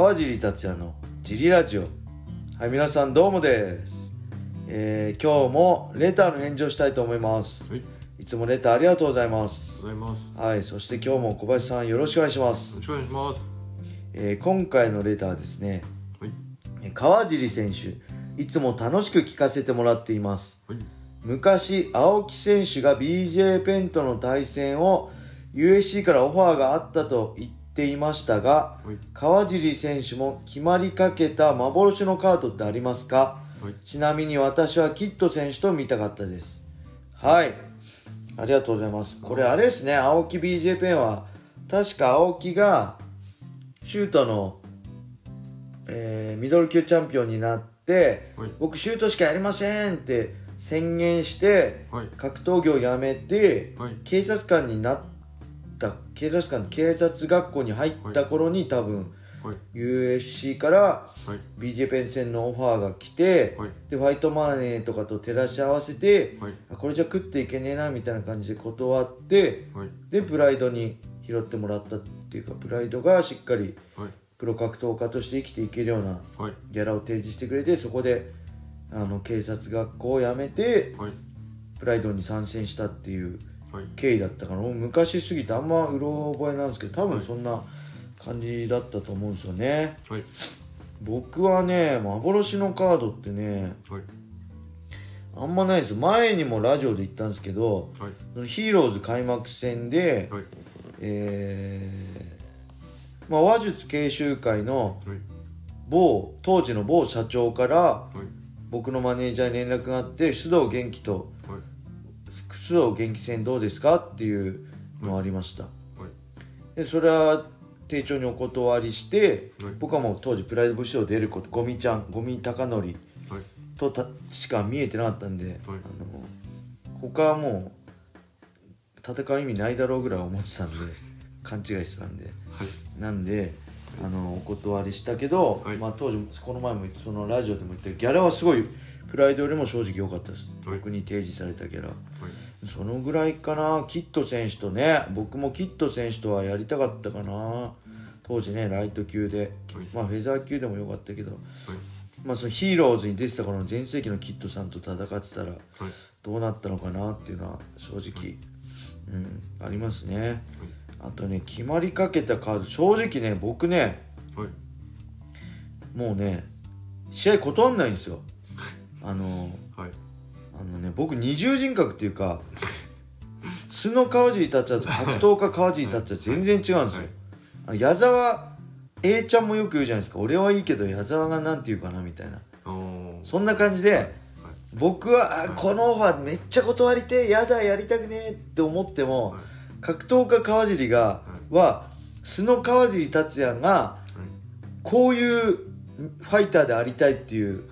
川尻達也のジリラジオ。はい皆さんどうもです、えー今日もレターの返事をしたいと思います。はい、いつもレターありがとうございます。ございます。はいそして今日も小林さんよろしくお願いします。よろしくお願いします。えー今回のレターですね。はい、えー川尻選手いつも楽しく聞かせてもらっています。はい、昔青木選手が BJ ペンとの対戦を USC からオファーがあったと言っていましたがはい、川尻選手も決まりかけた幻のカードってありますか？はい、ちなみに私はキッド選手と見たかったです。はい。ありがとうございます。これあれですね。青木 BJ ペンは確か青木がシュートの、えーミドル級チャンピオンになって、はい。僕シュートしかやりませんって宣言してはい、格闘技をやめて、はい。警察官になった警察官警察学校に入った頃に多分はい、USC からはい、BJ ペン戦のオファーが来て、はい。でファイトマネーとかと照らし合わせて、はい、あこれじゃ食っていけねえなみたいな感じで断ってはい、でプライドに拾ってもらったっていうかプライドがしっかりはい、プロ格闘家として生きていけるようなはい、ギャラを提示してくれてそこであの警察学校を辞めてはい、プライドに参戦したっていうはい、経緯だったからもう昔すぎてあんまうろ覚えなんですけど多分そんな感じだったと思うんですよね。はい、僕はね幻のカードってねはい、あんまないです前にもラジオで言ったんですけどはい、ヒーローズ開幕戦で、はい、えーまあ、話術研修会のはい、某当時の某社長からはい、僕のマネージャーに連絡があって須藤元気と元気戦どうですかっていうのありました、はい、でそれは丁重にお断りして、はい。僕はもう当時プライド武士を出ることゴミちゃんゴミ貴則はい、とたしか見えてなかったんで、はい。あの他はもう戦う意味ないだろうぐらい思ってたんで 勘違いしてたんで。はい、なんであのお断りしたけど、はい。まあ、当時この前もそのラジオでも言ったギャラはすごいプライドよりも正直良かったです、はい。僕に提示されたギャラ。はい、そのぐらいかな。キッド選手とね僕もキッド選手とはやりたかったかな。当時ねライト級で、はい。まあフェザー級でもよかったけど。はい、まあそのヒーローズに出てた頃の全盛期のキッドさんと戦ってたらはい、どうなったのかなっていうのは正直、うん、ありますね。あとね決まりかけたカード正直ね僕ねはい、もうね試合断んないんですよ。あのはい、あのね僕二重人格っていうか素の川尻達也と格闘家川尻達也全然違うんですよ、矢沢 A ちゃんもよく言うじゃないですか。俺はいいけど矢沢がなんて言うかなみたいな。そんな感じで、はい、僕はあこのオファーめっちゃ断りてえやだやりたくねえって思っても、はい。格闘家川尻が、は素の川尻達也がこういうファイターでありたいっていう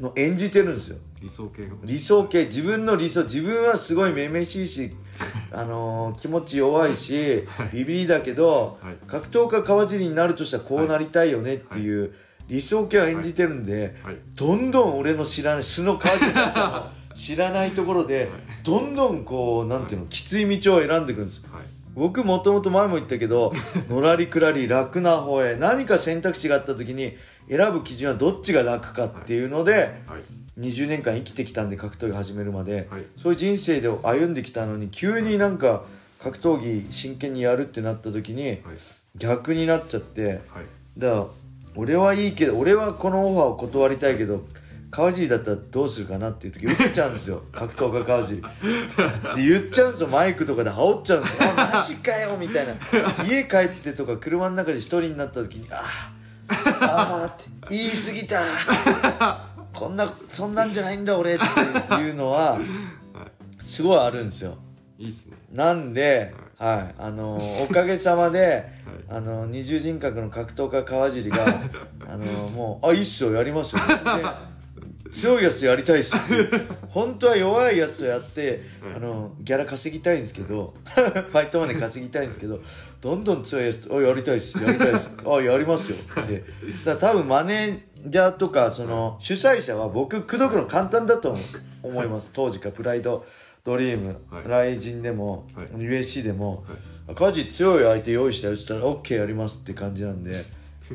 のを演じてるんですよ理想系の。理想系自分の理想自分はすごいめめしいし あのー気持ち弱いし、ビビりだけど、はい。格闘家川尻になるとしたらこうなりたいよねっていう、理想系を演じてるんで、はい、どんどん俺の知らない素の川尻達也の知らないところで、どんどんこうなんていうの、きつい道を選んでいくんです。はい、僕もともと前も言ったけど のらりくらり楽な方へ何か選択肢があった時に選ぶ基準はどっちが楽かっていうので、はい、20年間生きてきたんで格闘技始めるまで、はい。そういう人生で歩んできたのに急になんか格闘技真剣にやるってなった時にはい、逆になっちゃってはい、だから俺はいいけど俺はこのオファーを断りたいけど川尻だったらどうするかなっていう時言っちゃうんですよ。格闘家川尻で言っちゃうんですよ。マイクとかで煽っちゃうんですよ。あマジかよみたいな。家帰ってとか車の中で一人になった時にあーあーって言い過ぎたこんなそんなんじゃないんだ俺っていうのは はすごいあるんですよ。い、いいっすね。なんで、はい、あのおかげさまで、あの二重人格の格闘家川尻が あのもう「あいいっすよやりますよ」全然強いやつとやりたいっす。本当は弱いやつとやって、はいあのギャラ稼ぎたいんですけど ファイトマネー稼ぎたいんですけどどんどん強いやつと「あやりたいっすやりたいっす。あやりますよ」ってだ多分マネージャーとかその主催者は僕口説くの簡単だと思います。当時からプライドドリーム、はい。ライジンでも、はい。USC でも、はい。強い相手用意したよって言ったら OK やりますって感じなんで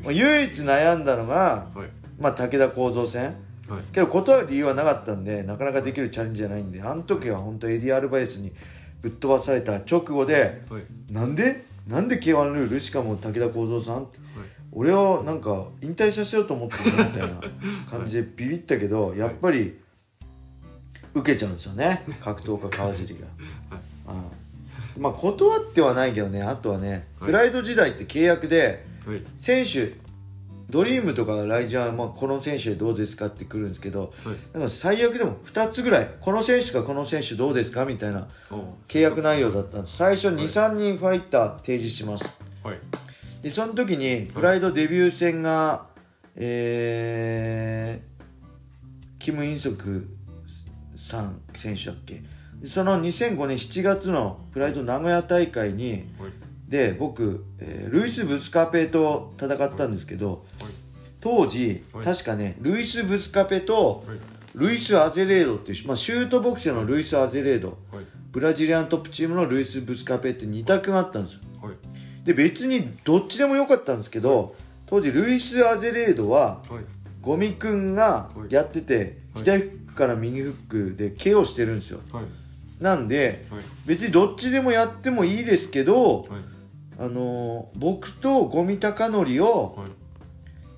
まあ唯一悩んだのが、はい。まあ、武田幸三戦はい。けど断る理由はなかったんでなかなかできるチャレンジじゃないんであの時は本当エディ・アルバイスにぶっ飛ばされた直後ではい。なんで？なんで K1 ルール？しかも武田幸三さん？って俺をなんか引退させようと思ってるみたいな 感じでビビったけどやっぱり受けちゃうんですよね。格闘家川尻が、うんまあ断ってはないけどね。あとはねはい。プライド時代って契約ではい。選手ドリームとかライジャーはまあこの選手でどうですかってくるんですけどはい。なんか最悪でも2つぐらいこの選手かこの選手どうですかみたいなお契約内容だったんです。最初23人ファイター提示します。はい。でその時にプライドデビュー戦が、えー、キム・インソクさん選手だっけ？でその2005年7月のプライド名古屋大会にはい。で僕、えールイス・ブスカペと戦ったんですけどはい当時、はい。確かねルイス・ブスカペとはい。ルイス・アゼレードっていう、まあ、シュートボクサーのルイス・アゼレード。はい。ブラジリアントップチームのルイス・ブスカペって2択があったんですよ。はい。で別にどっちでもよかったんですけど当時ルイス・アゼレードははい。ゴミくんがやっててはい。左フックから右フックで KO してるんですよ。はい。なんではい。別にどっちでもやってもいいですけどはい。あのー僕とゴミ高則をはい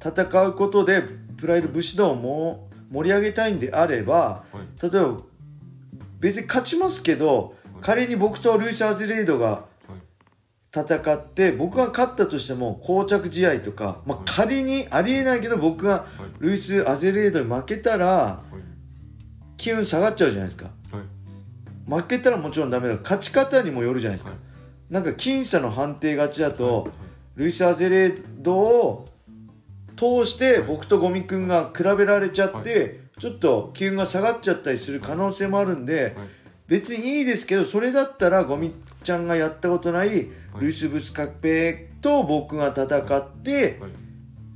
戦うことでプライド武士道をも盛り上げたいんであればはい。例えば別に勝ちますけど仮に僕とルイス・アゼレードがはい。戦って僕が勝ったとしても膠着試合とか、まあはい、仮にありえないけど僕がはい。ルイス・アゼレードに負けたらはい。気運下がっちゃうじゃないですか。はい。負けたらもちろんダメだ。勝ち方にもよるじゃないですか、はい。なんか僅差の判定勝ちだと、はい。ルイス・アゼレードを通して僕とゴミくんが比べられちゃって、ちょっと気運が下がっちゃったりする可能性もあるんで、はい。別にいいですけどそれだったらゴミちゃんがやったことないルイス・ブスカペと僕が戦ってはい。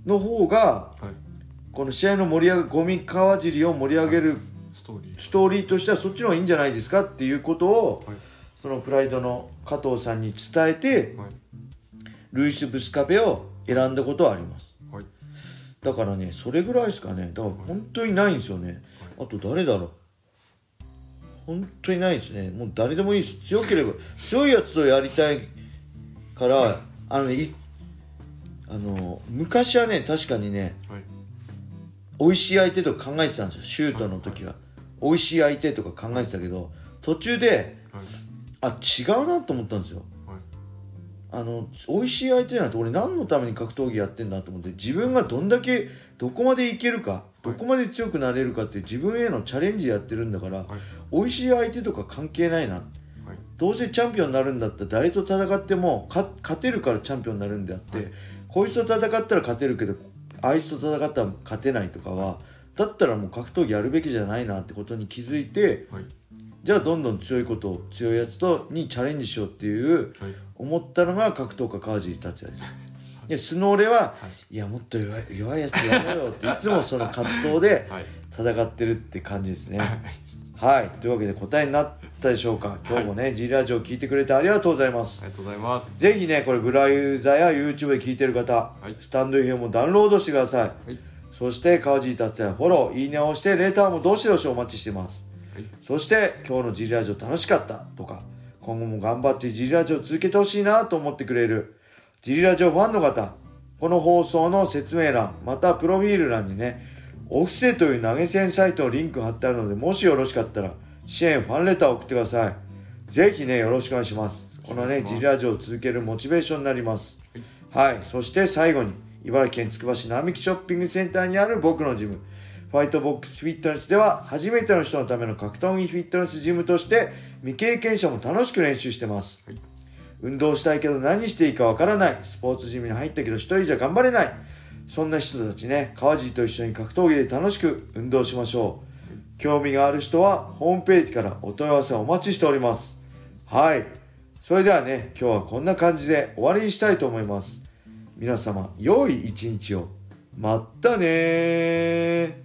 の方がはい。この試合の盛り上げゴミ川尻を盛り上げるストーリー。としてはそっちの方がいいんじゃないですかっていうことをはい。そのプライドの加藤さんに伝えてはい。ルイス・ブスカペを選んだことはあります。はいだからねそれぐらいですかねだから本当にないんですよね。あと誰だろう。本当にないですね。もう誰でもいいです。強ければ強いやつとやりたいからあのねいあの昔はね確かにねはい。美味しい相手とか考えてたんですよ。シュートの時は。美味しい相手とか考えてたけど途中ではい。あ違うなと思ったんですよ。はいあの美味しい相手なんて俺何のために格闘技やってんだと思って自分がどんだけどこまでいけるかどこまで強くなれるかっていう自分へのチャレンジやってるんだから、はい。美味しい相手とか関係ないな。はい。どうせチャンピオンになるんだったら誰と戦ってもか勝てるからチャンピオンになるんであって、はい。こいつと戦ったら勝てるけどあいつと戦ったら勝てないとかはだったらもう格闘技やるべきじゃないなってことに気づいてはい。じゃあどんどん強いことを強いやつとにチャレンジしようっていうはい思ったのが格闘家川尻達也ですでスノーレは、、はい。やもっと弱い弱いやつやろうよっていつもその葛藤で はい。戦ってるって感じですね。はい。というわけで答えになったでしょうか。今日もね、G ラジオ聞いてくれてありがとうございます。ありがとうございます。ぜひねこれブラユーザや YouTube で聞いてる方、い。スタンド FM もダウンロードしてください。はい。そして川尻達也フォローいいねを押してレターもどしどしお待ちしてます。はい。そして今日の G ラジオ楽しかったとか今後も頑張って G ラジオ続けてほしいなと思ってくれる G ラジオファンの方この放送の説明欄またプロフィール欄にねオフセという投げ銭サイトのリンク貼ってあるのでもしよろしかったら支援ファンレターを送ってください。ぜひねよろしくお願いします。このね G ラジオを続けるモチベーションになります。はい。そして最後に茨城県つくば市並木ショッピングセンターにある僕のジムファイトボックスフィットネスでは初めての人のための格闘技フィットネスジムとして未経験者も楽しく練習してます、はい。運動したいけど何していいかわからない。スポーツジムに入ったけど一人じゃ頑張れない。そんな人たちね。川尻と一緒に格闘技で楽しく運動しましょう。興味がある人はホームページからお問い合わせをお待ちしております。はい。それではね今日はこんな感じで終わりにしたいと思います。皆様良い一日を。まったねー